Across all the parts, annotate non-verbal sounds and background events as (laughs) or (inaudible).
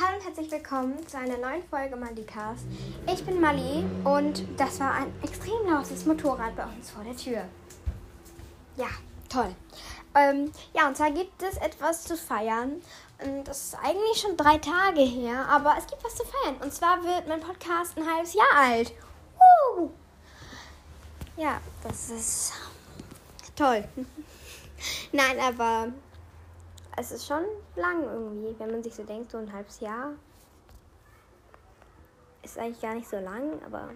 Hallo und herzlich willkommen zu einer neuen Folge Malicast. Ich bin Mali und das war ein extrem lautes Motorrad bei uns vor der Tür. Ja, toll. Ähm, ja, und zwar gibt es etwas zu feiern. Und das ist eigentlich schon drei Tage her, aber es gibt was zu feiern. Und zwar wird mein Podcast ein halbes Jahr alt. Uh! Ja, das ist toll. (laughs) Nein, aber es ist schon lang irgendwie, wenn man sich so denkt, so ein halbes Jahr. Ist eigentlich gar nicht so lang, aber.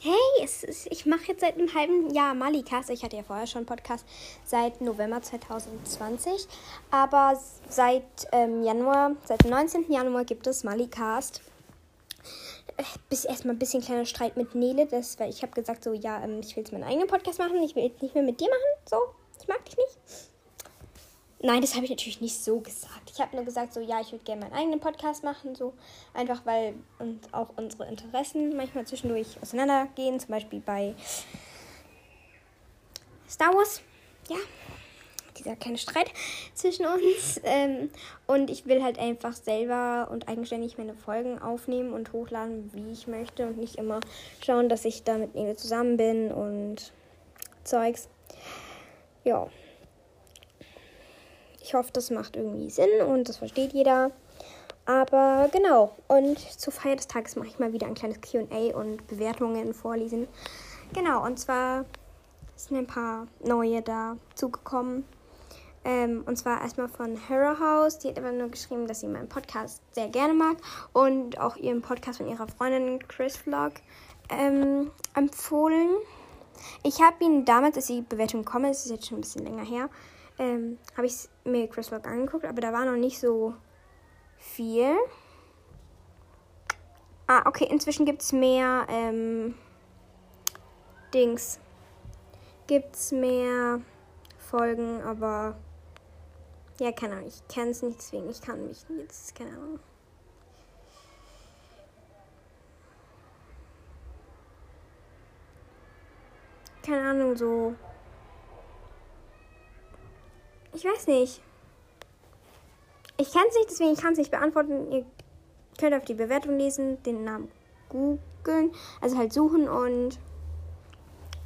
Hey, ist, ich mache jetzt seit einem halben Jahr Malicast. Ich hatte ja vorher schon einen Podcast seit November 2020. Aber seit ähm, Januar, seit dem 19. Januar gibt es Malicast. Äh, bis erstmal ein bisschen kleiner Streit mit Nele, das, weil ich habe gesagt, so, ja, ähm, ich will jetzt meinen eigenen Podcast machen, ich will jetzt nicht mehr mit dir machen, so, ich mag dich nicht. Nein, das habe ich natürlich nicht so gesagt. Ich habe nur gesagt, so ja, ich würde gerne meinen eigenen Podcast machen, so einfach weil und auch unsere Interessen manchmal zwischendurch auseinandergehen, zum Beispiel bei Star Wars. Ja, dieser kleine Streit zwischen uns. (laughs) Ähm, und ich will halt einfach selber und eigenständig meine Folgen aufnehmen und hochladen, wie ich möchte und nicht immer schauen, dass ich da mit Nele zusammen bin und Zeugs. Ja. Ich hoffe, das macht irgendwie Sinn und das versteht jeder. Aber genau, und zur Feier des Tages mache ich mal wieder ein kleines QA und Bewertungen vorlesen. Genau, und zwar sind ein paar neue da zugekommen. Ähm, und zwar erstmal von Hera House. Die hat aber nur geschrieben, dass sie meinen Podcast sehr gerne mag und auch ihren Podcast von ihrer Freundin Chris Vlog ähm, empfohlen. Ich habe ihn damals, als die Bewertung komme, das ist jetzt schon ein bisschen länger her, ähm, habe ich mir Chris Rock angeguckt, aber da war noch nicht so viel. Ah, okay, inzwischen gibt es mehr ähm, Dings. Gibt es mehr Folgen, aber ja, keine Ahnung, ich kenne es nicht, deswegen ich kann mich jetzt, keine Ahnung. Keine Ahnung, so ich weiß nicht. Ich kenne es nicht, deswegen kann es nicht beantworten. Ihr könnt auf die Bewertung lesen, den Namen googeln, also halt suchen und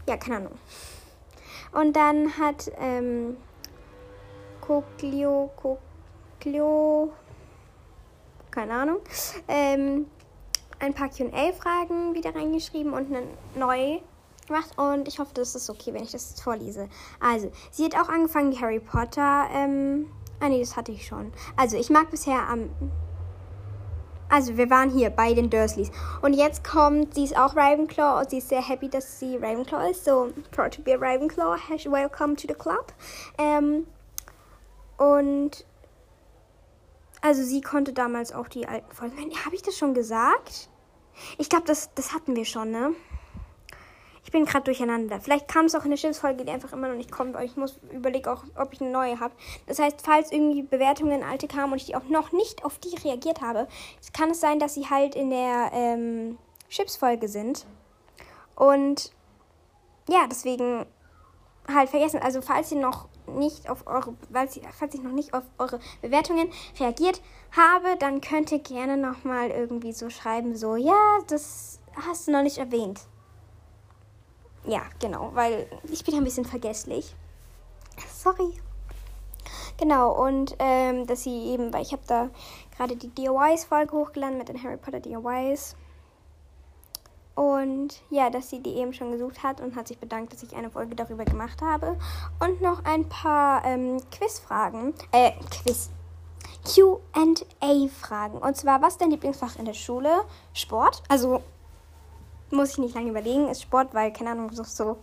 ja, keine Ahnung. Und dann hat ähm, Koklio, Koklio, keine Ahnung, ähm, ein paar QA-Fragen wieder reingeschrieben und eine neue gemacht und ich hoffe, das ist okay, wenn ich das vorlese. Also, sie hat auch angefangen, die Harry Potter. Ähm, ah, nee, das hatte ich schon. Also, ich mag bisher am. also, wir waren hier bei den Dursleys. Und jetzt kommt, sie ist auch Ravenclaw und sie ist sehr happy, dass sie Ravenclaw ist. So, proud to be a Ravenclaw. Welcome to the club. Ähm, und. Also, sie konnte damals auch die alten Folgen. Habe ich das schon gesagt? Ich glaube, das, das hatten wir schon, ne? Ich bin gerade durcheinander. Vielleicht kam es auch in der Schiffsfolge, die einfach immer noch nicht kommt, aber ich muss überlegen auch, ob ich eine neue habe. Das heißt, falls irgendwie Bewertungen alte kamen und ich die auch noch nicht auf die reagiert habe, kann es sein, dass sie halt in der ähm, Schiffsfolge sind. Und ja, deswegen halt vergessen. Also falls ihr noch nicht auf eure, falls, falls ich noch nicht auf eure Bewertungen reagiert habe, dann könnt ihr gerne nochmal irgendwie so schreiben, so, ja, das hast du noch nicht erwähnt. Ja, genau, weil ich bin ein bisschen vergesslich. Sorry. Genau, und ähm, dass sie eben, weil ich habe da gerade die DIYs-Folge hochgeladen mit den Harry Potter DIYs. Und ja, dass sie die eben schon gesucht hat und hat sich bedankt, dass ich eine Folge darüber gemacht habe. Und noch ein paar ähm, Quizfragen. Äh, Quiz. QA-Fragen. Und zwar, was ist dein Lieblingsfach in der Schule? Sport. Also muss ich nicht lange überlegen, ist Sport, weil, keine Ahnung, so, so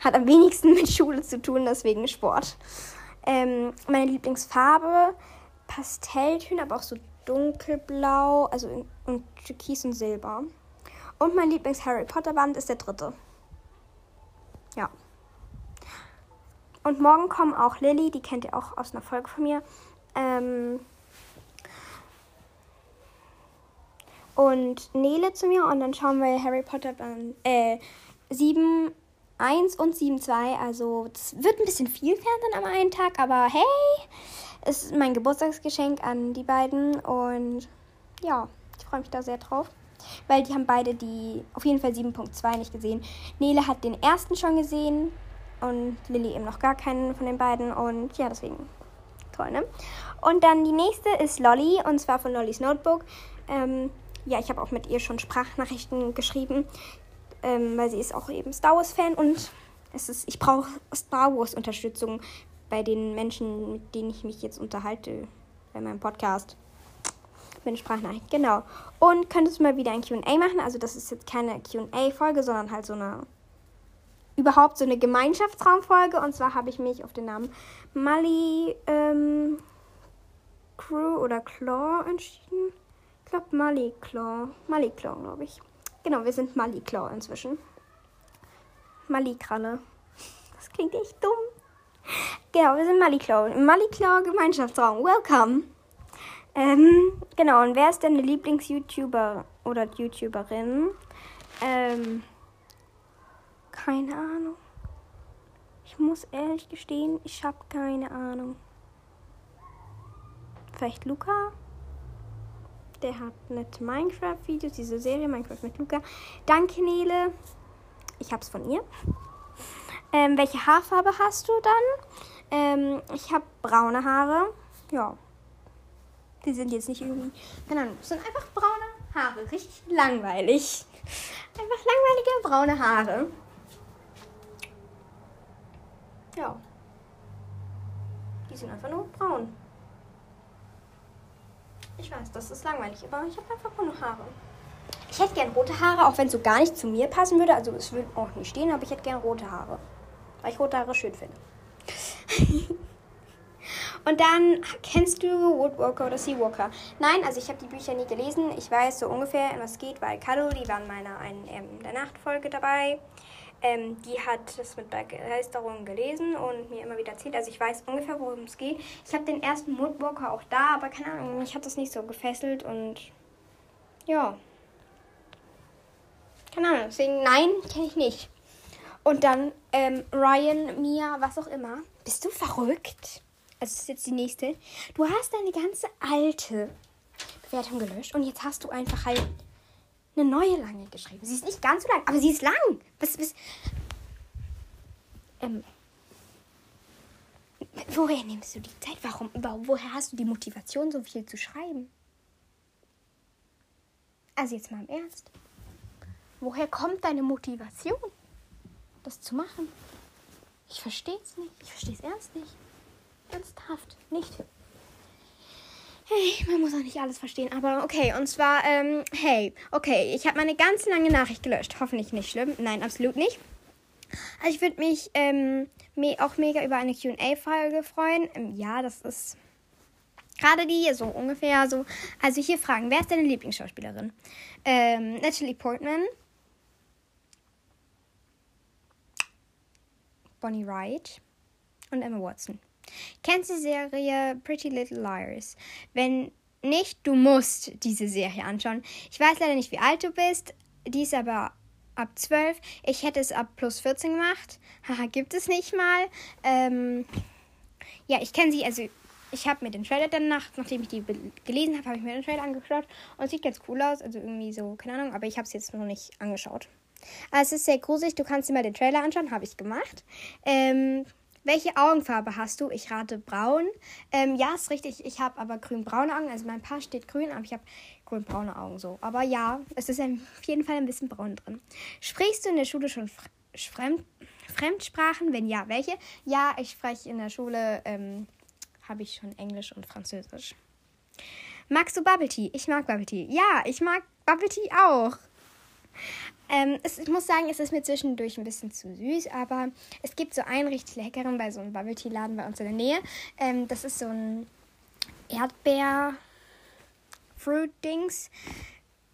hat am wenigsten (laughs) mit Schule zu tun, deswegen Sport. Ähm, meine Lieblingsfarbe, Pastelltöne, aber auch so dunkelblau, also in, und Türkis und Silber. Und mein Lieblings-Harry Potter-Band ist der dritte. Ja. Und morgen kommen auch Lilly, die kennt ihr auch aus einer Folge von mir. Ähm, und Nele zu mir und dann schauen wir Harry Potter dann äh, 7 1 und 7 2. Also es wird ein bisschen viel werden am einen Tag, aber hey, Es ist mein Geburtstagsgeschenk an die beiden und ja, ich freue mich da sehr drauf. Weil die haben beide die auf jeden Fall 7.2 nicht gesehen. Nele hat den ersten schon gesehen und Lilly eben noch gar keinen von den beiden. Und ja, deswegen toll, ne? Und dann die nächste ist Lolly und zwar von Lollys Notebook. Ähm, ja, ich habe auch mit ihr schon Sprachnachrichten geschrieben, ähm, weil sie ist auch eben Star Wars-Fan und es ist, ich brauche Star Wars-Unterstützung bei den Menschen, mit denen ich mich jetzt unterhalte bei meinem Podcast. Mit Sprachnachrichten, genau. Und könntest du mal wieder ein QA machen? Also, das ist jetzt keine QA-Folge, sondern halt so eine überhaupt so eine Gemeinschaftsraumfolge. Und zwar habe ich mich auf den Namen Mali ähm, Crew oder Claw entschieden. Ich glaube Mali Claw. Mali Claw, glaube ich. Genau, wir sind Mali Claw inzwischen. Mali Kralle. Das klingt echt dumm. Genau, wir sind Mali Claw. Im Mali Claw Gemeinschaftsraum. Welcome. Ähm, genau, und wer ist deine Lieblings-YouTuber oder YouTuberin? Ähm, keine Ahnung. Ich muss ehrlich gestehen, ich habe keine Ahnung. Vielleicht Luca? Der hat nette Minecraft-Videos, diese Serie Minecraft mit Luca. Danke, Nele. Ich hab's von ihr. Ähm, welche Haarfarbe hast du dann? Ähm, ich habe braune Haare. Ja. Die sind jetzt nicht irgendwie. Keine Ahnung. Das sind einfach braune Haare. Richtig langweilig. Einfach langweilige braune Haare. Ja. Die sind einfach nur braun. Ich weiß, das ist langweilig, aber ich habe einfach braune Haare. Ich hätte gern rote Haare, auch wenn es so gar nicht zu mir passen würde. Also es würde auch nicht stehen, aber ich hätte gern rote Haare. Weil ich rote Haare schön finde. (laughs) Und dann kennst du Woodwalker oder Seawalker? Nein, also ich habe die Bücher nie gelesen. Ich weiß so ungefähr, was geht, weil Kado, die waren meiner einen ähm, der Nachtfolge dabei. Ähm, die hat das mit Begeisterung gelesen und mir immer wieder erzählt. Also ich weiß ungefähr, worum es geht. Ich habe den ersten Woodwalker auch da, aber keine Ahnung, mich hat das nicht so gefesselt und ja. Keine Ahnung, deswegen nein, kenne ich nicht. Und dann ähm, Ryan, Mia, was auch immer. Bist du verrückt? Also das ist jetzt die nächste. Du hast deine ganze alte Bewertung gelöscht und jetzt hast du einfach halt eine neue lange geschrieben. Sie ist nicht ganz so lang, aber sie ist lang. Was, was? Ähm, woher nimmst du die Zeit? Warum? Woher hast du die Motivation, so viel zu schreiben? Also jetzt mal im Ernst. Woher kommt deine Motivation, das zu machen? Ich verstehe es nicht. Ich verstehe es ernst nicht. Ernsthaft nicht. Hey, man muss auch nicht alles verstehen, aber okay. Und zwar, ähm, hey, okay, ich habe meine ganz lange Nachricht gelöscht. Hoffentlich nicht schlimm. Nein, absolut nicht. Also ich würde mich ähm, me auch mega über eine QA-Folge freuen. Ähm, ja, das ist gerade die, so ungefähr so. Also hier fragen, wer ist deine Lieblingsschauspielerin? Ähm, Natalie Portman. Bonnie Wright und Emma Watson. Kennst du die Serie Pretty Little Liars? Wenn nicht, du musst diese Serie anschauen. Ich weiß leider nicht, wie alt du bist. Die ist aber ab 12. Ich hätte es ab plus 14 gemacht. Haha, gibt es nicht mal. Ähm, ja, ich kenne sie, also ich habe mir den Trailer danach, nachdem ich die gelesen habe, habe ich mir den Trailer angeschaut und sieht ganz cool aus. Also irgendwie so, keine Ahnung, aber ich habe es jetzt noch nicht angeschaut. Also es ist sehr gruselig, du kannst dir mal den Trailer anschauen, habe ich gemacht. Ähm, welche Augenfarbe hast du? Ich rate braun. Ähm, ja, ist richtig. Ich habe aber grün-braune Augen. Also mein Paar steht grün, aber ich habe grün-braune Augen so. Aber ja, es ist auf jeden Fall ein bisschen braun drin. Sprichst du in der Schule schon Fremd Fremdsprachen? Wenn ja, welche? Ja, ich spreche in der Schule, ähm, habe ich schon Englisch und Französisch. Magst du Bubble Tea? Ich mag Bubble Tea. Ja, ich mag Bubble Tea auch. Ähm, es, ich muss sagen, es ist mir zwischendurch ein bisschen zu süß, aber es gibt so einen richtig leckeren bei so einem Bubble Tea Laden bei uns in der Nähe. Ähm, das ist so ein Erdbeer Fruit Dings.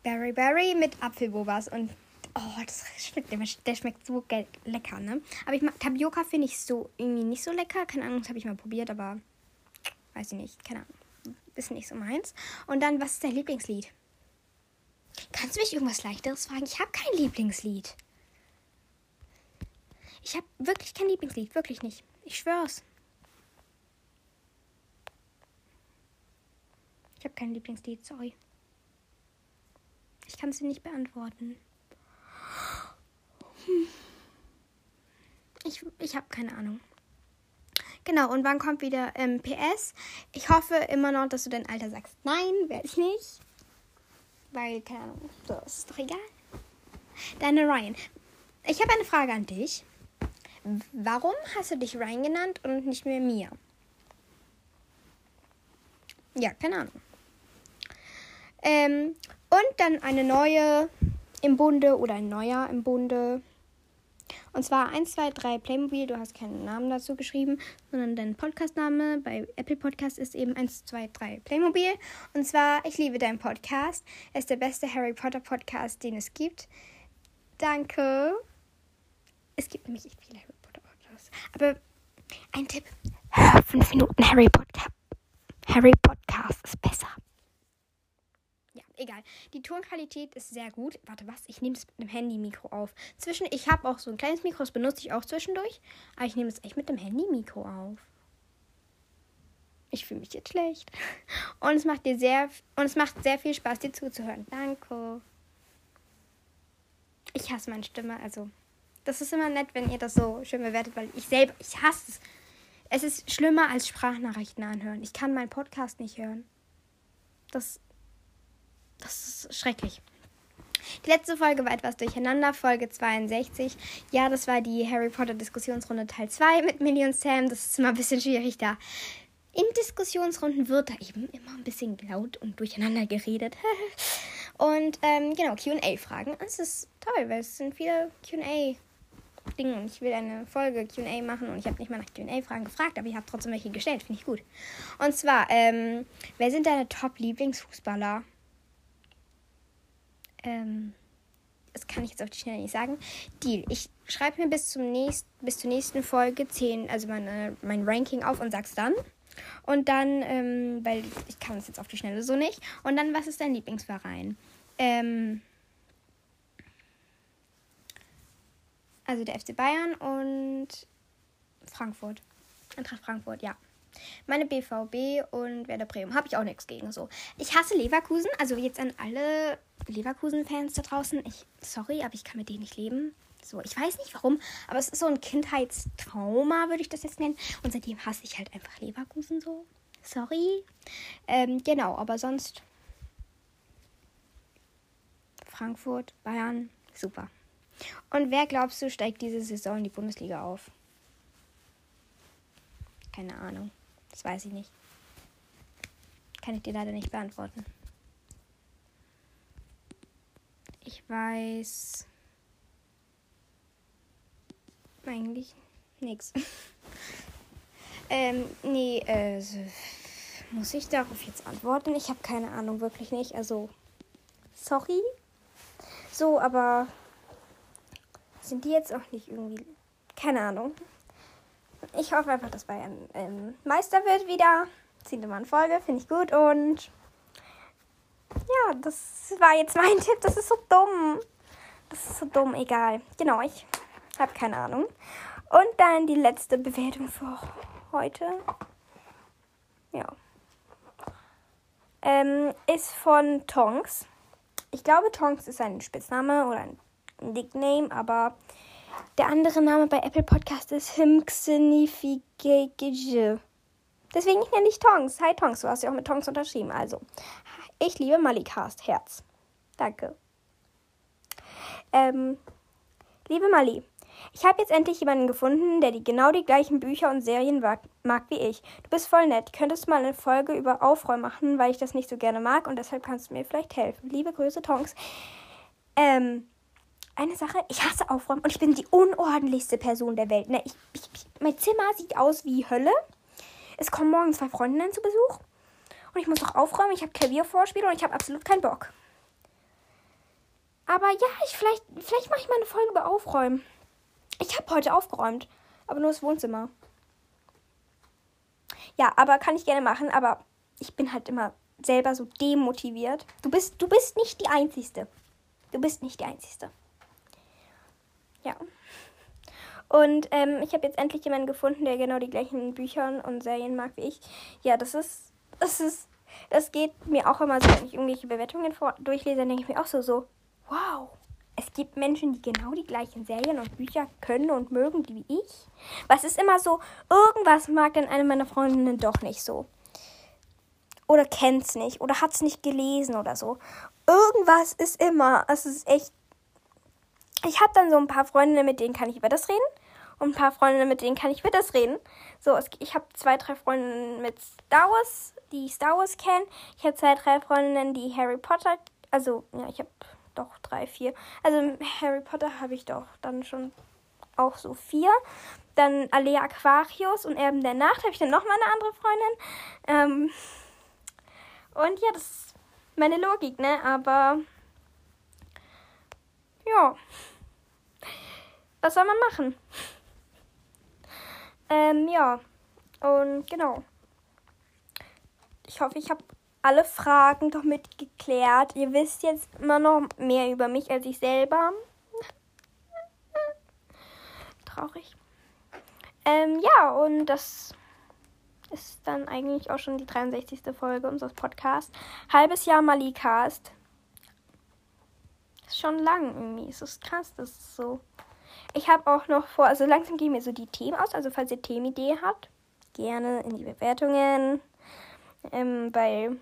Berry Berry mit Apfelbobas und oh, das schmeckt, der schmeckt so lecker, ne? Aber ich mag Tapioca finde ich so irgendwie nicht so lecker. Keine Ahnung, das habe ich mal probiert, aber weiß ich nicht, keine Ahnung. Ist nicht so meins. Und dann, was ist dein Lieblingslied? Kannst du mich irgendwas leichteres fragen? Ich habe kein Lieblingslied. Ich habe wirklich kein Lieblingslied, wirklich nicht. Ich schwör's. kein Lieblingslied, sorry. Ich kann es dir nicht beantworten. Hm. Ich, ich habe keine Ahnung. Genau, und wann kommt wieder ähm, PS? Ich hoffe immer noch, dass du dein Alter sagst. Nein, werde ich nicht. Weil, keine Ahnung, das ist doch egal. Deine Ryan. Ich habe eine Frage an dich. Warum hast du dich Ryan genannt und nicht mehr Mia? Ja, keine Ahnung. Ähm, und dann eine neue im Bunde oder ein neuer im Bunde. Und zwar 1, 2, 3 Playmobil. Du hast keinen Namen dazu geschrieben, sondern dein Podcastname bei Apple Podcast ist eben 1, 2, 3 Playmobil. Und zwar, ich liebe deinen Podcast. Er ist der beste Harry Potter Podcast, den es gibt. Danke. Es gibt nämlich echt viele Harry Potter Podcasts. Aber ein Tipp: Hör 5 Minuten Harry Potter. Harry Podcast ist besser egal. Die Tonqualität ist sehr gut. Warte, was? Ich nehme es mit dem Handy-Mikro auf. Zwischen, ich habe auch so ein kleines Mikro, das benutze ich auch zwischendurch. Aber ich nehme es echt mit dem Handy-Mikro auf. Ich fühle mich jetzt schlecht. (laughs) Und es macht dir sehr und es macht sehr viel Spaß, dir zuzuhören. Danke. Ich hasse meine Stimme, also das ist immer nett, wenn ihr das so schön bewertet, weil ich selber, ich hasse es. Es ist schlimmer als Sprachnachrichten anhören. Ich kann meinen Podcast nicht hören. Das das ist schrecklich. Die letzte Folge war etwas durcheinander, Folge 62. Ja, das war die Harry Potter Diskussionsrunde Teil 2 mit Millie und Sam. Das ist immer ein bisschen schwierig da. In Diskussionsrunden wird da eben immer ein bisschen laut und durcheinander geredet. (laughs) und ähm, genau, QA-Fragen. Es ist toll, weil es sind viele QA-Dinge und ich will eine Folge QA machen und ich habe nicht mal nach QA-Fragen gefragt, aber ich habe trotzdem welche gestellt. Finde ich gut. Und zwar, ähm, wer sind deine Top-Lieblingsfußballer? Ähm, das kann ich jetzt auf die Schnelle nicht sagen. Deal. Ich schreibe mir bis, zum nächst, bis zur nächsten Folge 10, also meine, mein Ranking auf und sag's dann. Und dann, ähm, weil ich kann es jetzt auf die Schnelle so nicht. Und dann, was ist dein Lieblingsverein? Ähm, also der FC Bayern und Frankfurt. Eintracht Frankfurt, ja. Meine BVB und Werder Bremen. Habe ich auch nichts gegen so. Ich hasse Leverkusen. Also jetzt an alle Leverkusen-Fans da draußen. Ich, sorry, aber ich kann mit denen nicht leben. So, ich weiß nicht warum, aber es ist so ein Kindheitstrauma, würde ich das jetzt nennen. Und seitdem hasse ich halt einfach Leverkusen so. Sorry. Ähm, genau, aber sonst Frankfurt, Bayern, super. Und wer glaubst du steigt diese Saison in die Bundesliga auf? Keine Ahnung. Das weiß ich nicht. Kann ich dir leider nicht beantworten. Ich weiß eigentlich nichts. (laughs) ähm, nee, äh, muss ich darauf jetzt antworten? Ich habe keine Ahnung, wirklich nicht. Also, sorry. So, aber sind die jetzt auch nicht irgendwie. Keine Ahnung. Ich hoffe einfach, dass Bayern ähm, Meister wird wieder. Zehnte Mal in Folge, finde ich gut. Und ja, das war jetzt mein (laughs) Tipp. Das ist so dumm. Das ist so dumm, egal. Genau, ich habe keine Ahnung. Und dann die letzte Bewertung für heute. Ja. Ähm, ist von Tonks. Ich glaube, Tonks ist ein Spitzname oder ein Nickname, aber der andere Name bei Apple Podcast ist Himxenifikage. Deswegen nenne ich Tonks. Hi Tonks, du hast ja auch mit Tonks unterschrieben. Also, ich liebe Malicast. Herz. Danke. Ähm, liebe Mali, ich habe jetzt endlich jemanden gefunden, der die genau die gleichen Bücher und Serien mag, wie ich. Du bist voll nett. Könntest mal eine Folge über Aufräumen machen, weil ich das nicht so gerne mag und deshalb kannst du mir vielleicht helfen. Liebe Grüße, Tonks. Ähm, eine Sache, ich hasse Aufräumen und ich bin die unordentlichste Person der Welt. Ne? Ich, ich, mein Zimmer sieht aus wie Hölle. Es kommen morgen zwei Freundinnen zu Besuch und ich muss noch aufräumen. Ich habe Klaviervorspiel und ich habe absolut keinen Bock. Aber ja, ich vielleicht, vielleicht mache ich mal eine Folge über Aufräumen. Ich habe heute aufgeräumt, aber nur das Wohnzimmer. Ja, aber kann ich gerne machen, aber ich bin halt immer selber so demotiviert. Du bist, du bist nicht die Einzige. Du bist nicht die Einzige. Ja. Und ähm, ich habe jetzt endlich jemanden gefunden, der genau die gleichen Bücher und Serien mag wie ich. Ja, das ist, das ist das geht mir auch immer so, wenn ich irgendwelche Bewertungen vor durchlese, dann denke ich mir auch so, so, wow, es gibt Menschen, die genau die gleichen Serien und Bücher können und mögen wie ich. Was ist immer so, irgendwas mag dann eine meiner Freundinnen doch nicht so. Oder kennt's nicht oder hat's nicht gelesen oder so. Irgendwas ist immer, es ist echt. Ich habe dann so ein paar Freundinnen, mit denen kann ich über das reden. Und ein paar Freundinnen, mit denen kann ich über das reden. So, es, ich habe zwei, drei Freundinnen mit Star Wars, die Star Wars kennen. Ich habe zwei, drei Freundinnen, die Harry Potter, also, ja, ich habe doch drei, vier. Also Harry Potter habe ich doch dann schon auch so vier. Dann Alea Aquarius und Erben der Nacht habe ich dann nochmal eine andere Freundin. Ähm, und ja, das ist meine Logik, ne? Aber ja. Was soll man machen? Ähm, ja. Und genau. Ich hoffe, ich habe alle Fragen doch mitgeklärt. Ihr wisst jetzt immer noch mehr über mich als ich selber. Traurig. Ähm, ja, und das ist dann eigentlich auch schon die 63. Folge unseres Podcasts. Halbes Jahr Malikast. Ist schon lang irgendwie. Es ist krass, das ist so. Ich habe auch noch vor, also langsam gehen mir so die Themen aus. Also falls ihr Themenidee habt, gerne in die Bewertungen. Ähm, weil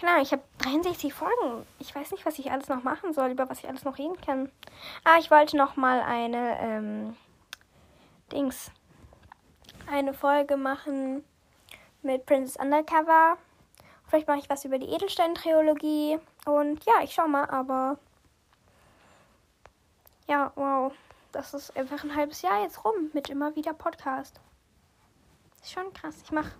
keine ich habe 63 Folgen. Ich weiß nicht, was ich alles noch machen soll, über was ich alles noch reden kann. Ah, ich wollte noch mal eine, ähm, Dings, eine Folge machen mit Princess Undercover. Vielleicht mache ich was über die Edelstein-Trilogie. Und ja, ich schau mal, aber ja, wow. Das ist einfach ein halbes Jahr jetzt rum mit immer wieder Podcast. Ist schon krass. Ich mache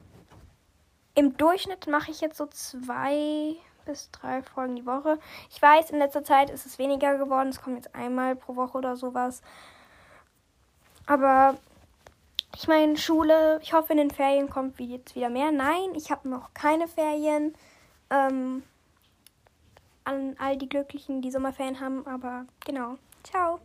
im Durchschnitt mache ich jetzt so zwei bis drei Folgen die Woche. Ich weiß, in letzter Zeit ist es weniger geworden. Es kommt jetzt einmal pro Woche oder sowas. Aber ich meine, Schule, ich hoffe, in den Ferien kommt jetzt wieder mehr. Nein, ich habe noch keine Ferien. Ähm, an all die Glücklichen, die Sommerferien haben. Aber genau. Ciao.